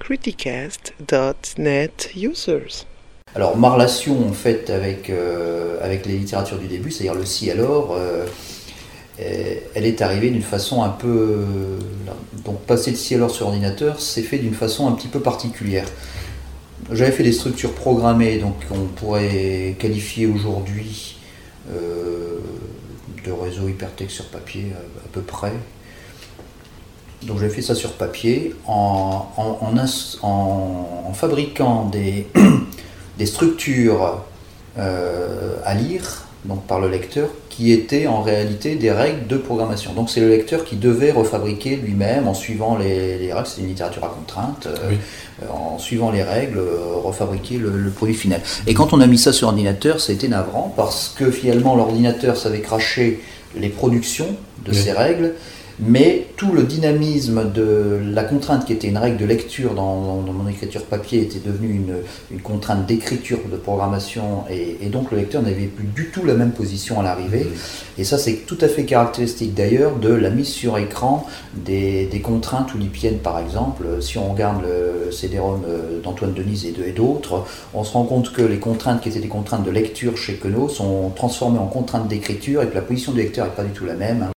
Criticast.net users. Alors ma relation en fait avec, euh, avec les littératures du début, c'est-à-dire le si alors, euh, euh, elle est arrivée d'une façon un peu... Donc passer le si alors sur ordinateur, c'est fait d'une façon un petit peu particulière. J'avais fait des structures programmées, donc on pourrait qualifier aujourd'hui de réseau hypertexte sur papier à, peu près. Donc j'ai fait ça sur papier en, en, fabriquant des, des structures euh, à lire donc par le lecteur qui étaient en réalité des règles de programmation. Donc c'est le lecteur qui devait refabriquer lui-même en suivant les, règles, c'est une littérature à contrainte, euh, en suivant les règles, euh, refabriquer le, produit final. Et quand on a mis ça sur ordinateur, été navrant parce que finalement l'ordinateur savait cracher les productions de ces règles mais tout le dynamisme de la contrainte qui était une règle de lecture dans, mon écriture papier était devenu une, une contrainte d'écriture de programmation et, donc le lecteur n'avait plus du tout la même position à l'arrivée. Et ça c'est tout à fait caractéristique d'ailleurs de la mise sur écran des, des contraintes oulipiennes par exemple. Si on regarde le CD-ROM euh, d'Antoine Denise et d'autres on se rend compte que les contraintes qui étaient des contraintes de lecture chez Queneau sont transformées en contraintes d'écriture et que la position du lecteur n'est pas du tout la même